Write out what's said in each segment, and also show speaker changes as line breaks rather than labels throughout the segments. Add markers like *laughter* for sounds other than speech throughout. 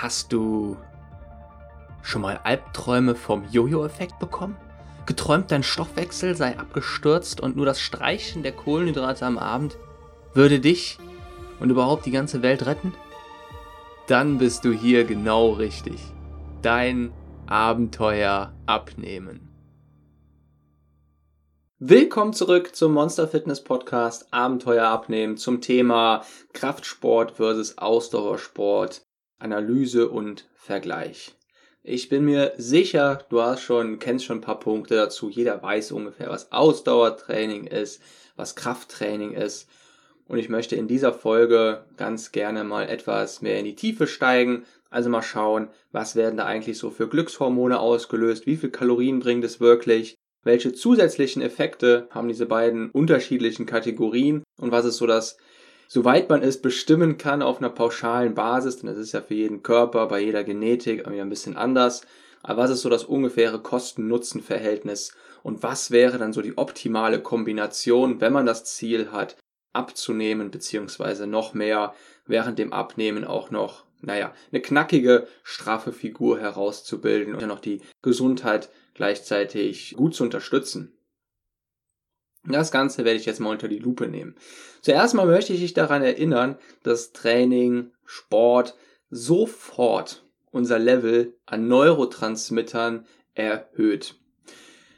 Hast du schon mal Albträume vom Jojo-Effekt bekommen? Geträumt, dein Stoffwechsel sei abgestürzt und nur das Streichen der Kohlenhydrate am Abend würde dich und überhaupt die ganze Welt retten? Dann bist du hier genau richtig. Dein Abenteuer abnehmen. Willkommen zurück zum Monster Fitness Podcast Abenteuer abnehmen zum Thema Kraftsport versus Ausdauersport, Analyse und Vergleich. Ich bin mir sicher, du hast schon, kennst schon ein paar Punkte dazu. Jeder weiß ungefähr, was Ausdauertraining ist, was Krafttraining ist. Und ich möchte in dieser Folge ganz gerne mal etwas mehr in die Tiefe steigen. Also mal schauen, was werden da eigentlich so für Glückshormone ausgelöst, wie viel Kalorien bringt es wirklich, welche zusätzlichen Effekte haben diese beiden unterschiedlichen Kategorien und was ist so das, soweit man es bestimmen kann auf einer pauschalen Basis, denn das ist ja für jeden Körper, bei jeder Genetik irgendwie ein bisschen anders, aber was ist so das ungefähre Kosten-Nutzen-Verhältnis und was wäre dann so die optimale Kombination, wenn man das Ziel hat, abzunehmen, beziehungsweise noch mehr während dem Abnehmen auch noch, naja, eine knackige, straffe Figur herauszubilden und ja noch die Gesundheit gleichzeitig gut zu unterstützen. Das Ganze werde ich jetzt mal unter die Lupe nehmen. Zuerst mal möchte ich dich daran erinnern, dass Training, Sport sofort unser Level an Neurotransmittern erhöht.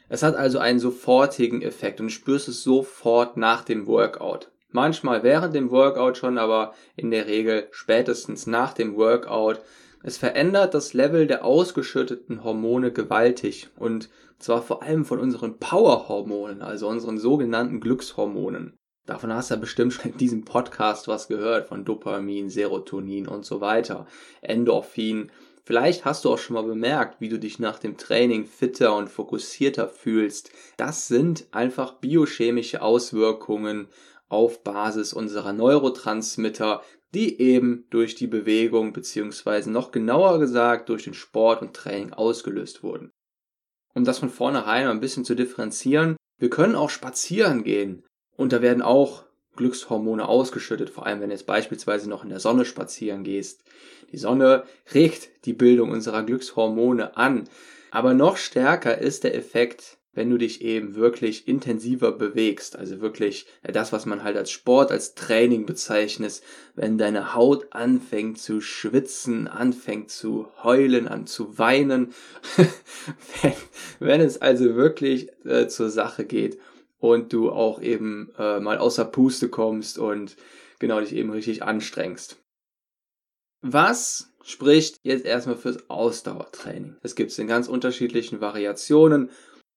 Es hat also einen sofortigen Effekt und spürst es sofort nach dem Workout. Manchmal während dem Workout schon, aber in der Regel spätestens nach dem Workout. Es verändert das Level der ausgeschütteten Hormone gewaltig und zwar vor allem von unseren Powerhormonen, also unseren sogenannten Glückshormonen. Davon hast du ja bestimmt schon in diesem Podcast was gehört, von Dopamin, Serotonin und so weiter, Endorphin. Vielleicht hast du auch schon mal bemerkt, wie du dich nach dem Training fitter und fokussierter fühlst. Das sind einfach biochemische Auswirkungen auf Basis unserer Neurotransmitter, die eben durch die Bewegung beziehungsweise noch genauer gesagt durch den Sport und Training ausgelöst wurden. Um das von vornherein ein bisschen zu differenzieren, wir können auch spazieren gehen und da werden auch Glückshormone ausgeschüttet, vor allem wenn du jetzt beispielsweise noch in der Sonne spazieren gehst. Die Sonne regt die Bildung unserer Glückshormone an, aber noch stärker ist der Effekt wenn du dich eben wirklich intensiver bewegst, also wirklich das, was man halt als Sport, als Training bezeichnet, wenn deine Haut anfängt zu schwitzen, anfängt zu heulen, an zu weinen, *laughs* wenn, wenn, es also wirklich äh, zur Sache geht und du auch eben äh, mal außer Puste kommst und genau dich eben richtig anstrengst. Was spricht jetzt erstmal fürs Ausdauertraining? Es gibt es in ganz unterschiedlichen Variationen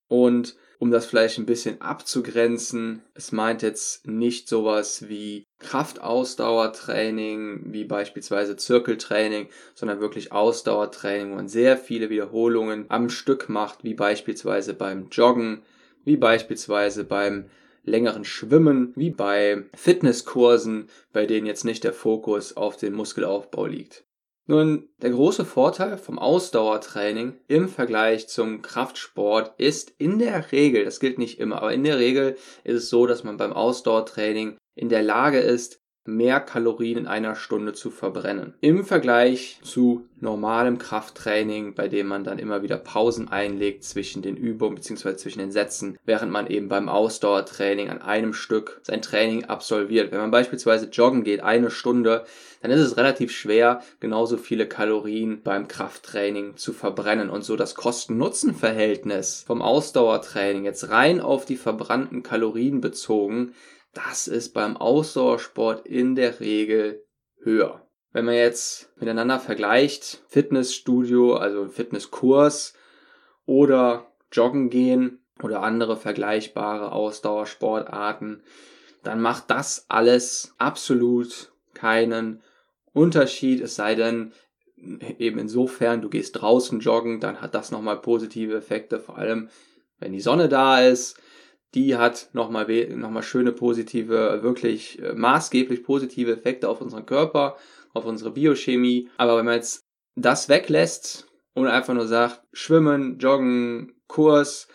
und um das vielleicht ein bisschen abzugrenzen, es meint jetzt nicht sowas wie Kraftausdauertraining, wie beispielsweise Zirkeltraining, sondern wirklich Ausdauertraining, wo man sehr viele Wiederholungen am Stück macht, wie beispielsweise beim Joggen, wie beispielsweise beim längeren Schwimmen, wie bei Fitnesskursen, bei denen jetzt nicht der Fokus auf den Muskelaufbau liegt. Nun, der große Vorteil vom Ausdauertraining im Vergleich zum Kraftsport ist in der Regel, das gilt nicht immer, aber in der Regel ist es so, dass man beim Ausdauertraining in der Lage ist, mehr Kalorien in einer Stunde zu verbrennen. Im Vergleich zu normalem Krafttraining, bei dem man dann immer wieder Pausen einlegt zwischen den Übungen bzw. zwischen den Sätzen, während man eben beim Ausdauertraining an einem Stück sein Training absolviert. Wenn man beispielsweise joggen geht, eine Stunde, dann ist es relativ schwer, genauso viele Kalorien beim Krafttraining zu verbrennen und so das Kosten-Nutzen-Verhältnis vom Ausdauertraining jetzt rein auf die verbrannten Kalorien bezogen das ist beim Ausdauersport in der Regel höher. Wenn man jetzt miteinander vergleicht, Fitnessstudio, also Fitnesskurs oder Joggen gehen oder andere vergleichbare Ausdauersportarten, dann macht das alles absolut keinen Unterschied, es sei denn, eben insofern, du gehst draußen joggen, dann hat das nochmal positive Effekte, vor allem wenn die Sonne da ist, die hat nochmal noch mal schöne positive, wirklich äh, maßgeblich positive Effekte auf unseren Körper, auf unsere Biochemie. Aber wenn man jetzt das weglässt und einfach nur sagt, schwimmen, joggen, Kurs,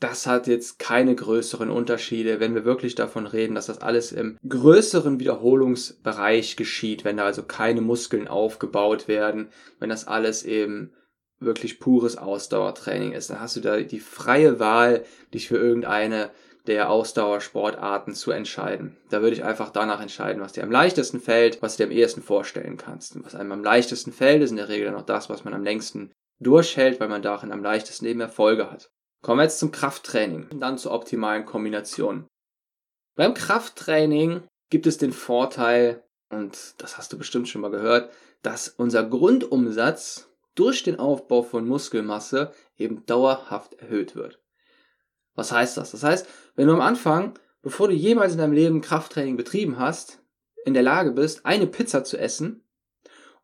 das hat jetzt keine größeren Unterschiede, wenn wir wirklich davon reden, dass das alles im größeren Wiederholungsbereich geschieht, wenn da also keine Muskeln aufgebaut werden, wenn das alles eben wirklich pures Ausdauertraining ist. Dann hast du da die freie Wahl, dich für irgendeine der Ausdauersportarten zu entscheiden. Da würde ich einfach danach entscheiden, was dir am leichtesten fällt, was du dir am ehesten vorstellen kannst. Und was einem am leichtesten fällt, ist in der Regel dann auch das, was man am längsten durchhält, weil man darin am leichtesten eben Erfolge hat. Kommen wir jetzt zum Krafttraining und dann zur optimalen Kombination. Beim Krafttraining gibt es den Vorteil, und das hast du bestimmt schon mal gehört, dass unser Grundumsatz durch den Aufbau von Muskelmasse eben dauerhaft erhöht wird. Was heißt das? Das heißt, wenn du am Anfang, bevor du jemals in deinem Leben Krafttraining betrieben hast, in der Lage bist, eine Pizza zu essen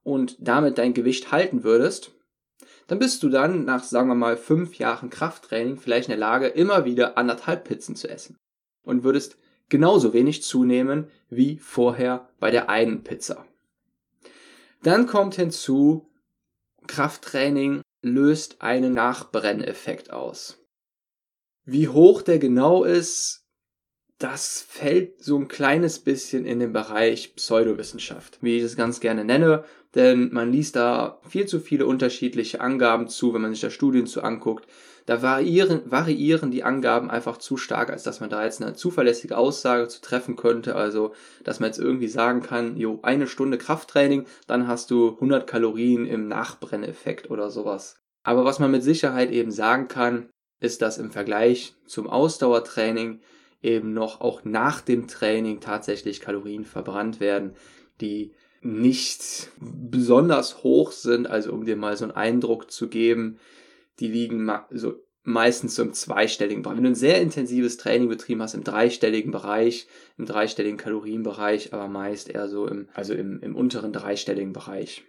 und damit dein Gewicht halten würdest, dann bist du dann nach, sagen wir mal, fünf Jahren Krafttraining vielleicht in der Lage, immer wieder anderthalb Pizzen zu essen und würdest genauso wenig zunehmen wie vorher bei der einen Pizza. Dann kommt hinzu, Krafttraining löst einen Nachbrenneffekt aus. Wie hoch der genau ist, das fällt so ein kleines bisschen in den Bereich Pseudowissenschaft, wie ich es ganz gerne nenne, denn man liest da viel zu viele unterschiedliche Angaben zu, wenn man sich da Studien zu anguckt. Da variieren, variieren die Angaben einfach zu stark, als dass man da jetzt eine zuverlässige Aussage zu treffen könnte. Also, dass man jetzt irgendwie sagen kann, jo, eine Stunde Krafttraining, dann hast du 100 Kalorien im Nachbrenneffekt oder sowas. Aber was man mit Sicherheit eben sagen kann, ist, dass im Vergleich zum Ausdauertraining eben noch auch nach dem Training tatsächlich Kalorien verbrannt werden, die nicht besonders hoch sind, also um dir mal so einen Eindruck zu geben, die liegen so meistens so im zweistelligen Bereich. Wenn du ein sehr intensives Training betrieben hast, im dreistelligen Bereich, im dreistelligen Kalorienbereich, aber meist eher so im, also im, im unteren dreistelligen Bereich.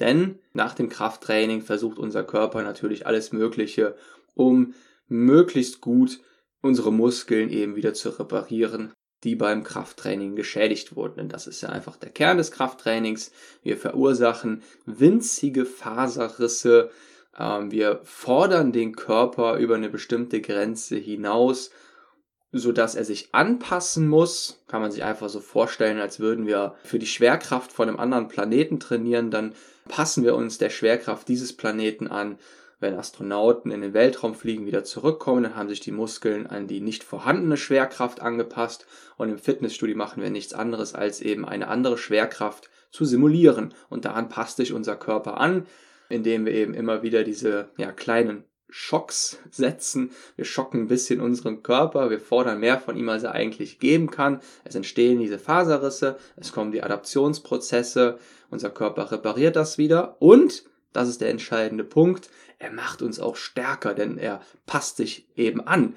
Denn nach dem Krafttraining versucht unser Körper natürlich alles Mögliche, um möglichst gut unsere Muskeln eben wieder zu reparieren, die beim Krafttraining geschädigt wurden. Denn das ist ja einfach der Kern des Krafttrainings. Wir verursachen winzige Faserrisse. Ähm, wir fordern den Körper über eine bestimmte Grenze hinaus, so dass er sich anpassen muss. Kann man sich einfach so vorstellen, als würden wir für die Schwerkraft von einem anderen Planeten trainieren. Dann passen wir uns der Schwerkraft dieses Planeten an wenn Astronauten in den Weltraum fliegen, wieder zurückkommen, dann haben sich die Muskeln an die nicht vorhandene Schwerkraft angepasst und im Fitnessstudio machen wir nichts anderes, als eben eine andere Schwerkraft zu simulieren und daran passt sich unser Körper an, indem wir eben immer wieder diese ja, kleinen Schocks setzen. Wir schocken ein bisschen unseren Körper, wir fordern mehr von ihm, als er eigentlich geben kann. Es entstehen diese Faserrisse, es kommen die Adaptionsprozesse, unser Körper repariert das wieder und das ist der entscheidende Punkt. Er macht uns auch stärker, denn er passt sich eben an.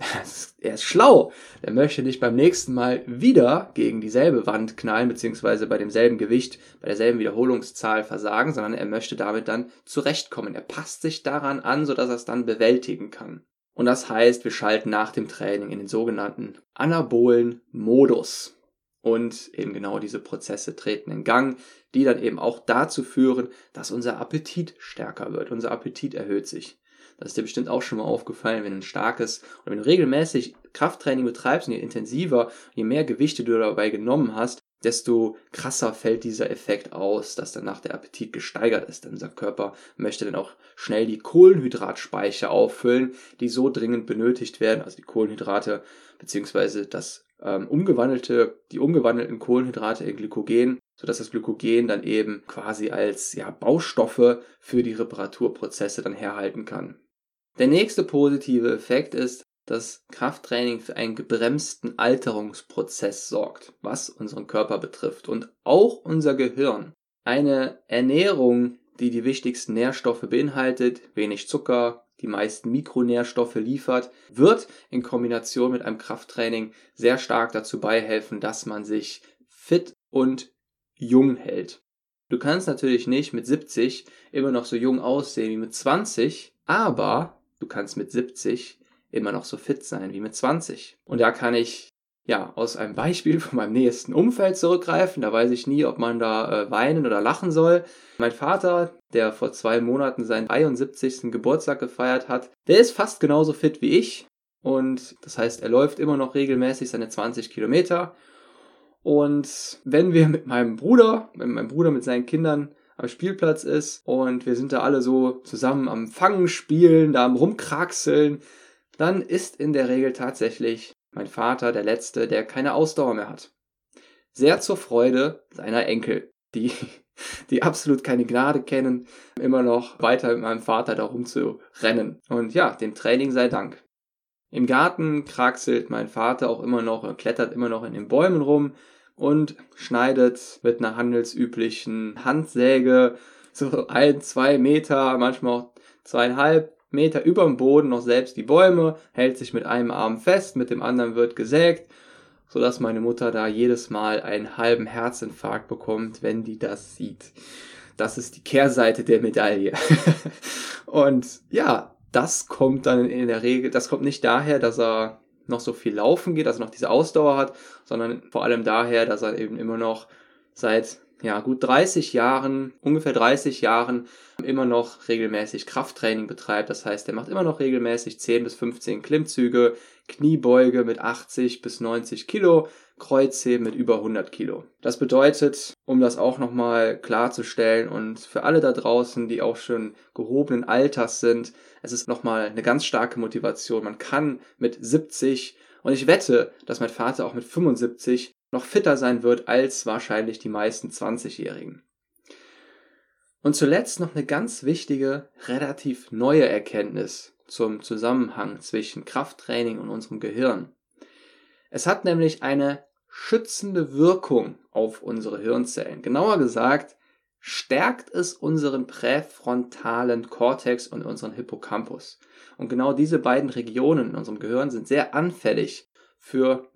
*laughs* Er ist schlau. Er möchte nicht beim nächsten Mal wieder gegen dieselbe Wand knallen, beziehungsweise bei demselben Gewicht, bei derselben Wiederholungszahl versagen, sondern er möchte damit dann zurechtkommen. Er passt sich daran an, sodass er es dann bewältigen kann. Und das heißt, wir schalten nach dem Training in den sogenannten anabolen Modus. Und eben genau diese Prozesse treten in Gang, die dann eben auch dazu führen, dass unser Appetit stärker wird. Unser Appetit erhöht sich. Das ist dir bestimmt auch schon mal aufgefallen, wenn du ein starkes oder wenn du regelmäßig Krafttraining betreibst und je intensiver, je mehr Gewichte du dabei genommen hast, desto krasser fällt dieser Effekt aus, dass danach der Appetit gesteigert ist. Denn unser Körper möchte dann auch schnell die Kohlenhydratspeicher auffüllen, die so dringend benötigt werden, also die Kohlenhydrate beziehungsweise das ähm, umgewandelte, die umgewandelten Kohlenhydrate in Glykogen, sodass das Glykogen dann eben quasi als ja, Baustoffe für die Reparaturprozesse dann herhalten kann. Der nächste positive Effekt ist, dass Krafttraining für einen gebremsten Alterungsprozess sorgt, was unseren Körper betrifft und auch unser Gehirn. Eine Ernährung, die die wichtigsten Nährstoffe beinhaltet, wenig Zucker, die meisten Mikronährstoffe liefert, wird in Kombination mit einem Krafttraining sehr stark dazu beihelfen, dass man sich fit und jung hält. Du kannst natürlich nicht mit 70 immer noch so jung aussehen wie mit 20, aber du kannst mit 70 immer noch so fit sein wie mit 20. Und da kann ich ja, aus einem Beispiel von meinem nächsten Umfeld zurückgreifen. Da weiß ich nie, ob man da äh, weinen oder lachen soll. Mein Vater, der vor zwei Monaten seinen 73. Geburtstag gefeiert hat, der ist fast genauso fit wie ich. Und das heißt, er läuft immer noch regelmäßig seine 20 Kilometer. Und wenn wir mit meinem Bruder, wenn mein Bruder mit seinen Kindern am Spielplatz ist und wir sind da alle so zusammen am Fangen spielen, da am Rumkraxeln, dann ist in der Regel tatsächlich mein Vater der Letzte, der keine Ausdauer mehr hat. Sehr zur Freude seiner Enkel, die, *laughs* die absolut keine Gnade kennen, immer noch weiter mit meinem Vater darum zu rennen. Und ja, dem Training sei Dank. Im Garten kraxelt mein Vater auch immer noch und klettert immer noch in den Bäumen rum und schneidet mit einer handelsüblichen Handsäge so ein, zwei Meter, manchmal auch zweieinhalb Meter über dem Boden noch selbst die Bäume, hält sich mit einem Arm fest, mit dem anderen wird gesägt, sodass meine Mutter da jedes Mal einen halben Herzinfarkt bekommt, wenn die das sieht. Das ist die Kehrseite der Medaille. *laughs* und ja, das kommt dann in der Regel, das kommt nicht daher, dass er noch so viel laufen geht, also noch diese Ausdauer hat, sondern vor allem daher, dass er eben immer noch seit ja, gut 30 Jahren, ungefähr 30 Jahren immer noch regelmäßig Krafttraining betreibt. Das heißt, er macht immer noch regelmäßig 10 bis 15 Klimmzüge, Kniebeuge mit 80 bis 90 Kilo, Kreuzheben mit über 100 Kilo. Das bedeutet, um das auch nochmal klarzustellen und für alle da draußen, die auch schon gehobenen Alters sind, es ist nochmal eine ganz starke Motivation. Man kann mit 70 und ich wette, dass mein Vater auch mit 75 noch fitter sein wird als wahrscheinlich die meisten 20-Jährigen. Und zuletzt noch eine ganz wichtige, relativ neue Erkenntnis zum Zusammenhang zwischen Krafttraining und unserem Gehirn. Es hat nämlich eine schützende Wirkung auf unsere Hirnzellen. Genauer gesagt, stärkt es unseren präfrontalen Kortex und unseren Hippocampus. Und genau diese beiden Regionen in unserem Gehirn sind sehr anfällig für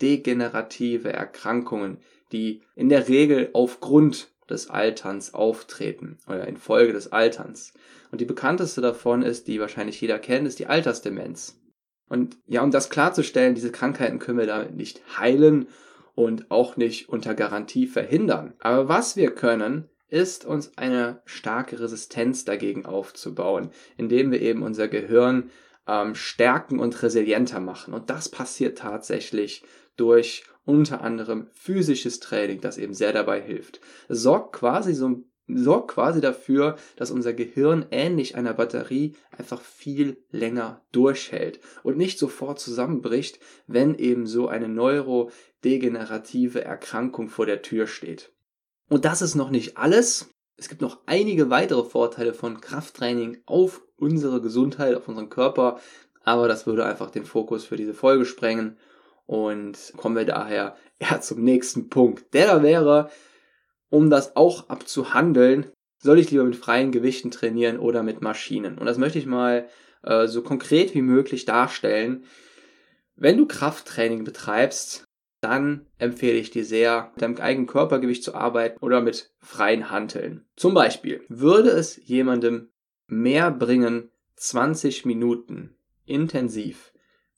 neurodegenerative Erkrankungen, die in der Regel aufgrund des Alterns auftreten oder infolge des Alterns. Und die bekannteste davon ist, die wahrscheinlich jeder kennt, ist die Altersdemenz. Und ja, um das klarzustellen, diese Krankheiten können wir damit nicht heilen und auch nicht unter Garantie verhindern. Aber was wir können, ist uns eine starke Resistenz dagegen aufzubauen, indem wir eben unser Gehirn ähm, stärken und resilienter machen. Und das passiert tatsächlich durch unter anderem physisches Training, das eben sehr dabei hilft. Es sorgt quasi so sorgt quasi dafür, dass unser Gehirn ähnlich einer Batterie einfach viel länger durchhält und nicht sofort zusammenbricht, wenn eben so eine neurodegenerative Erkrankung vor der Tür steht. Und das ist noch nicht alles. Es gibt noch einige weitere Vorteile von Krafttraining auf unsere Gesundheit, auf unseren Körper, aber das würde einfach den Fokus für diese Folge sprengen und kommen wir daher *laughs* eher zum nächsten Punkt. Der da wäre, um das auch abzuhandeln, soll ich lieber mit freien Gewichten trainieren oder mit Maschinen? Und das möchte ich mal äh, so konkret wie möglich darstellen. Wenn du Krafttraining betreibst, dann empfehle ich dir sehr, mit deinem eigenen Körpergewicht zu arbeiten oder mit freien Hanteln. Zum Beispiel würde es jemandem mehr bringen, 20 Minuten intensiv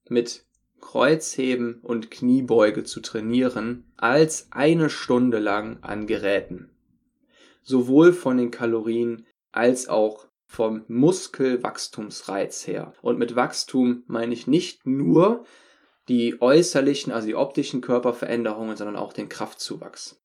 mit Kreuzheben und Kniebeuge zu trainieren, als eine Stunde lang an Geräten. Sowohl von den Kalorien als auch vom Muskelwachstumsreiz her. Und mit Wachstum meine ich nicht nur die äußerlichen, also die optischen Körperveränderungen, sondern auch den Kraftzuwachs.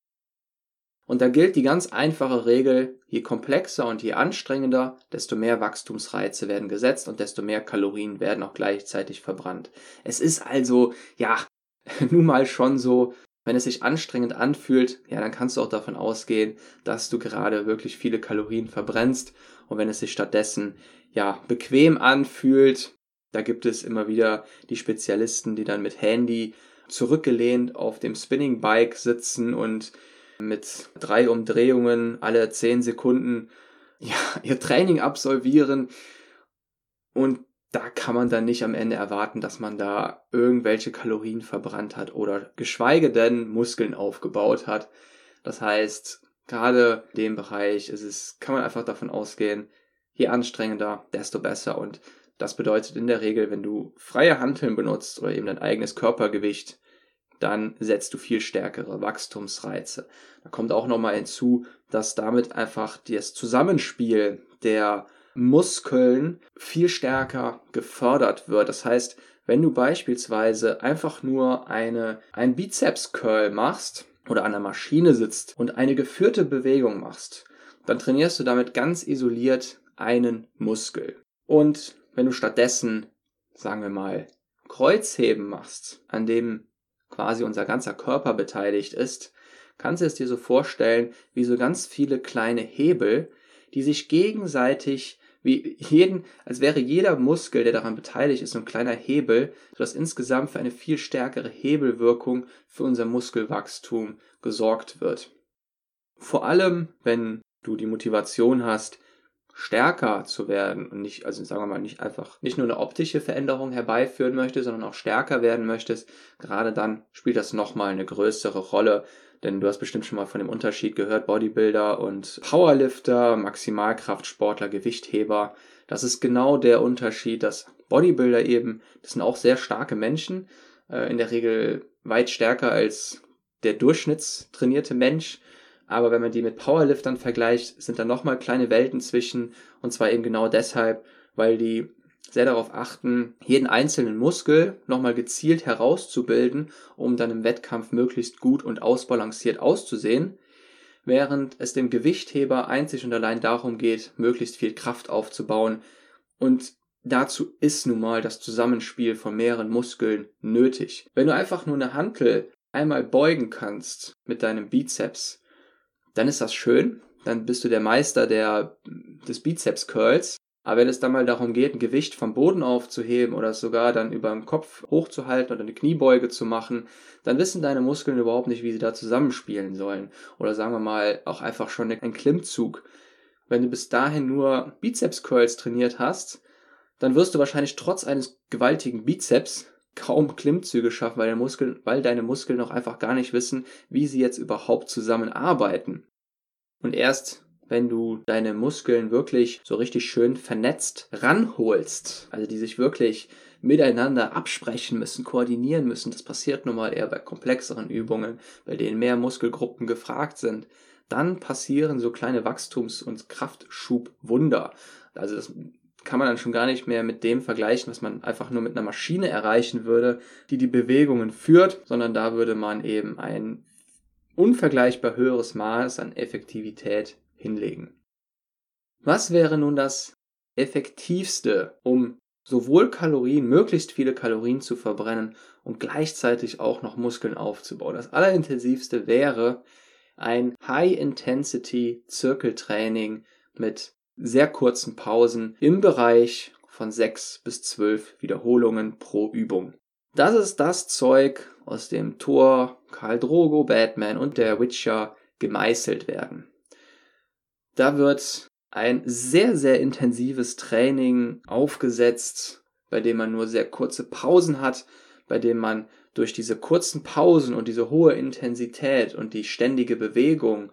Und da gilt die ganz einfache Regel, je komplexer und je anstrengender, desto mehr Wachstumsreize werden gesetzt und desto mehr Kalorien werden auch gleichzeitig verbrannt. Es ist also, ja, *laughs* nun mal schon so, wenn es sich anstrengend anfühlt, ja, dann kannst du auch davon ausgehen, dass du gerade wirklich viele Kalorien verbrennst. Und wenn es sich stattdessen, ja, bequem anfühlt, da gibt es immer wieder die Spezialisten, die dann mit Handy zurückgelehnt auf dem Spinning Bike sitzen und mit drei Umdrehungen alle zehn Sekunden ja, *laughs* ihr Training absolvieren. Und da kann man dann nicht am Ende erwarten, dass man da irgendwelche Kalorien verbrannt hat oder geschweige denn Muskeln aufgebaut hat. Das heißt, gerade in dem Bereich ist es, kann man einfach davon ausgehen, je anstrengender, desto besser. Und Das bedeutet in der Regel, wenn du freie Hanteln benutzt oder eben dein eigenes Körpergewicht, dann setzt du viel stärkere Wachstumsreize. Da kommt auch nochmal hinzu, dass damit einfach das Zusammenspiel der Muskeln viel stärker gefördert wird. Das heißt, wenn du beispielsweise einfach nur eine, ein Bizeps-Curl machst oder an der Maschine sitzt und eine geführte Bewegung machst, dann trainierst du damit ganz isoliert einen Muskel. Und wenn du stattdessen, sagen wir mal, Kreuzheben machst, an dem quasi unser ganzer Körper beteiligt ist, kannst du es dir so vorstellen, wie so ganz viele kleine Hebel, die sich gegenseitig wie jeden, als wäre jeder Muskel, der daran beteiligt ist, so ein kleiner Hebel, sodass insgesamt für eine viel stärkere Hebelwirkung für unser Muskelwachstum gesorgt wird. Vor allem, wenn du die Motivation hast, stärker zu werden und nicht, also sagen wir mal, nicht einfach, nicht nur eine optische Veränderung herbeiführen möchtest, sondern auch stärker werden möchtest, gerade dann spielt das nochmal eine größere Rolle, denn du hast bestimmt schon mal von dem Unterschied gehört, Bodybuilder und Powerlifter, Maximalkraftsportler, Gewichtheber. Das ist genau der Unterschied, dass Bodybuilder eben, das sind auch sehr starke Menschen, äh, in der Regel weit stärker als der durchschnittstrainierte Mensch. Aber wenn man die mit Powerliftern vergleicht, sind da nochmal kleine Welten zwischen. Und zwar eben genau deshalb, weil die sehr darauf achten, jeden einzelnen Muskel nochmal gezielt herauszubilden, um dann im Wettkampf möglichst gut und ausbalanciert auszusehen, während es dem Gewichtheber einzig und allein darum geht, möglichst viel Kraft aufzubauen und dazu ist nun mal das Zusammenspiel von mehreren Muskeln nötig. Wenn du einfach nur eine Hantel einmal beugen kannst mit deinem Bizeps, dann ist das schön, dann bist du der Meister der, des Bizeps Curls, aber wenn es dann mal darum geht, ein Gewicht vom Boden aufzuheben oder sogar dann über dem Kopf hochzuhalten oder eine Kniebeuge zu machen, dann wissen deine Muskeln überhaupt nicht, wie sie da zusammenspielen sollen. Oder sagen wir mal auch einfach schon ein Klimmzug. Wenn du bis dahin nur Bizeps Curls trainiert hast, dann wirst du wahrscheinlich trotz eines gewaltigen Bizeps kaum Klimmzüge schaffen, weil, deine Muskeln, weil deine Muskeln noch einfach gar nicht wissen, wie sie jetzt überhaupt zusammenarbeiten. Und erst wenn du deine Muskeln wirklich so richtig schön vernetzt ranholst, also die sich wirklich miteinander absprechen müssen, koordinieren müssen. Das passiert nun mal eher bei komplexeren Übungen, bei denen mehr Muskelgruppen gefragt sind. Dann passieren so kleine Wachstums- und Kraftschubwunder. Also das kann man dann schon gar nicht mehr mit dem vergleichen, was man einfach nur mit einer Maschine erreichen würde, die die Bewegungen führt, sondern da würde man eben ein unvergleichbar höheres Maß an Effektivität hinlegen. Was wäre nun das effektivste, um sowohl Kalorien, möglichst viele Kalorien zu verbrennen und gleichzeitig auch noch Muskeln aufzubauen? Das allerintensivste wäre ein High-Intensity-Zirkeltraining mit sehr kurzen Pausen im Bereich von 6 bis 12 Wiederholungen pro Übung. Das ist das Zeug, aus dem Thor, Karl Drogo, Batman und der Witcher gemeißelt werden. Da wird ein sehr, sehr intensives Training aufgesetzt, bei dem man nur sehr kurze Pausen hat, bei dem man durch diese kurzen Pausen und diese hohe Intensität und die ständige Bewegung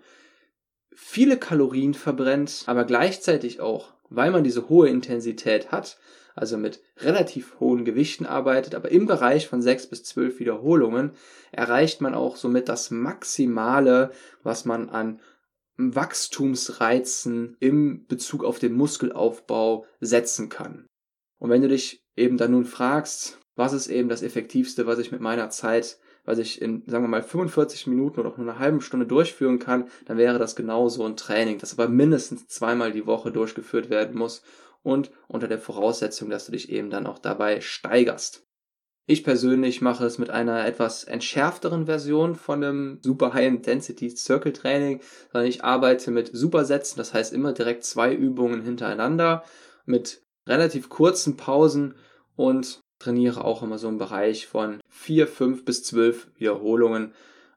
viele Kalorien verbrennt, aber gleichzeitig auch, weil man diese hohe Intensität hat, also mit relativ hohen Gewichten arbeitet, aber im Bereich von sechs bis zwölf Wiederholungen erreicht man auch somit das Maximale, was man an Wachstumsreizen im Bezug auf den Muskelaufbau setzen kann. Und wenn du dich eben dann nun fragst, was ist eben das Effektivste, was ich mit meiner Zeit, was ich in, sagen wir mal, 45 Minuten oder auch nur eine halbe Stunde durchführen kann, dann wäre das genau so ein Training, das aber mindestens zweimal die Woche durchgeführt werden muss und unter der Voraussetzung, dass du dich eben dann auch dabei steigerst. Ich persönlich mache es mit einer etwas entschärfteren Version von einem Super High Intensity Circle Training, sondern ich arbeite mit Supersätzen, das heißt immer direkt zwei Übungen hintereinander mit relativ kurzen Pausen und trainiere auch immer so im Bereich von vier, fünf bis zwölf Wiederholungen.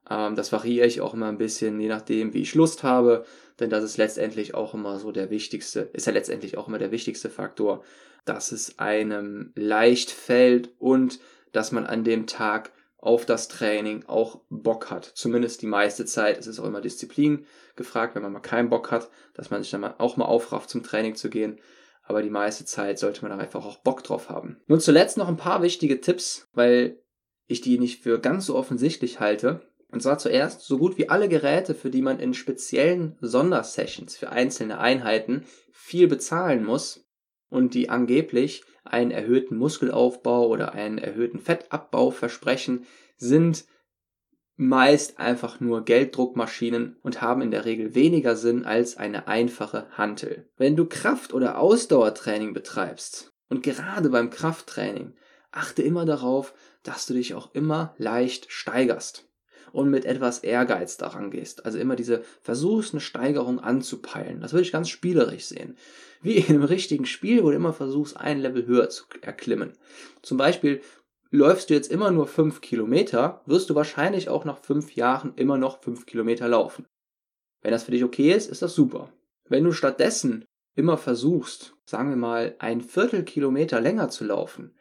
Ähm, das variiere ich auch immer ein bisschen, je nachdem, wie ich Lust habe, denn das ist letztendlich auch immer so der wichtigste, ist ja letztendlich auch immer der wichtigste Faktor, dass es einem leicht fällt und dass man an dem Tag auf das Training auch Bock hat. Zumindest die meiste Zeit. Es ist auch immer Disziplin gefragt, wenn man mal keinen Bock hat, dass man sich dann auch mal aufrafft, zum Training zu gehen. aber die meiste Zeit sollte man einfach auch Bock drauf haben. Nun zuletzt noch ein paar wichtige Tipps, weil ich die nicht für ganz so offensichtlich halte. Und zwar zuerst, so gut wie alle Geräte, für die man in speziellen Sondersessions für einzelne Einheiten viel bezahlen muss und die angeblich einen erhöhten Muskelaufbau oder einen erhöhten Fettabbau versprechen, sind meist einfach nur Gelddruckmaschinen und haben in der Regel weniger Sinn als eine einfache Hantel. Wenn du Kraft- oder Ausdauertraining betreibst und gerade beim Krafttraining, achte immer darauf, dass du dich auch immer leicht steigerst und mit etwas Ehrgeiz daran gehst. Also immer diese versuchst, eine Steigerung anzupeilen. Das würde ich ganz spielerisch sehen. Wie in einem richtigen Spiel, wo du immer versuchst, ein Level höher zu erklimmen. Zum Beispiel läufst du jetzt immer nur fünf Kilometer, wirst du wahrscheinlich auch nach fünf Jahren immer noch fünf Kilometer laufen. Wenn das für dich okay ist, ist das super. Wenn du stattdessen immer versuchst, sagen wir mal, ein Viertelkilometer länger zu laufen,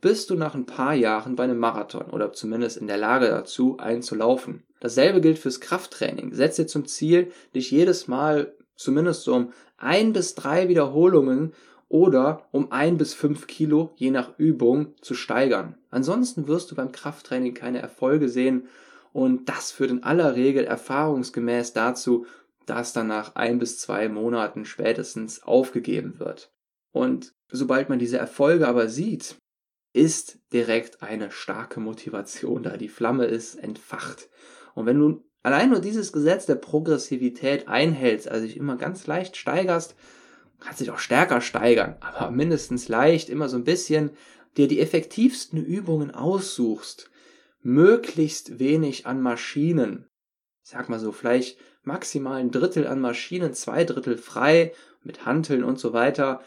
bist du nach ein paar Jahren bei einem Marathon oder zumindest in der Lage dazu, einen zu laufen. Dasselbe gilt fürs Krafttraining. Setz dir zum Ziel, dich jedes Mal zumindest so um ein bis drei Wiederholungen oder um ein bis fünf Kilo je nach Übung zu steigern. Ansonsten wirst du beim Krafttraining keine Erfolge sehen und das führt in aller Regel erfahrungsgemäß dazu, dass dann nach ein bis zwei Monaten spätestens aufgegeben wird. Und sobald man diese Erfolge aber sieht, ist direkt eine starke Motivation da. Die Flamme ist entfacht. Und wenn du allein nur dieses Gesetz der Progressivität einhältst, also dich immer ganz leicht steigerst, kannst dich auch stärker steigern, aber mindestens leicht, immer so ein bisschen, dir die effektivsten Übungen aussuchst, möglichst wenig an Maschinen, ich sag mal so, vielleicht maximal ein Drittel an Maschinen, zwei Drittel frei, mit Hanteln und so weiter.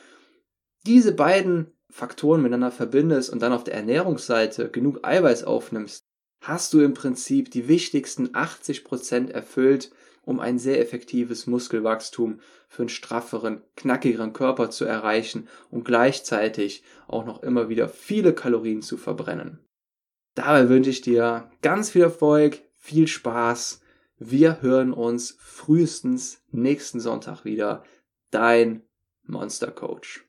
Diese beiden Faktoren miteinander verbindest und dann auf der Ernährungsseite genug Eiweiß aufnimmst, hast du im Prinzip die wichtigsten 80% erfüllt, um ein sehr effektives Muskelwachstum für einen strafferen, knackigeren Körper zu erreichen und gleichzeitig auch noch immer wieder viele Kalorien zu verbrennen. Dabei wünsche ich dir ganz viel Erfolg, viel Spaß. Wir hören uns frühestens nächsten Sonntag wieder. Dein Monster Coach.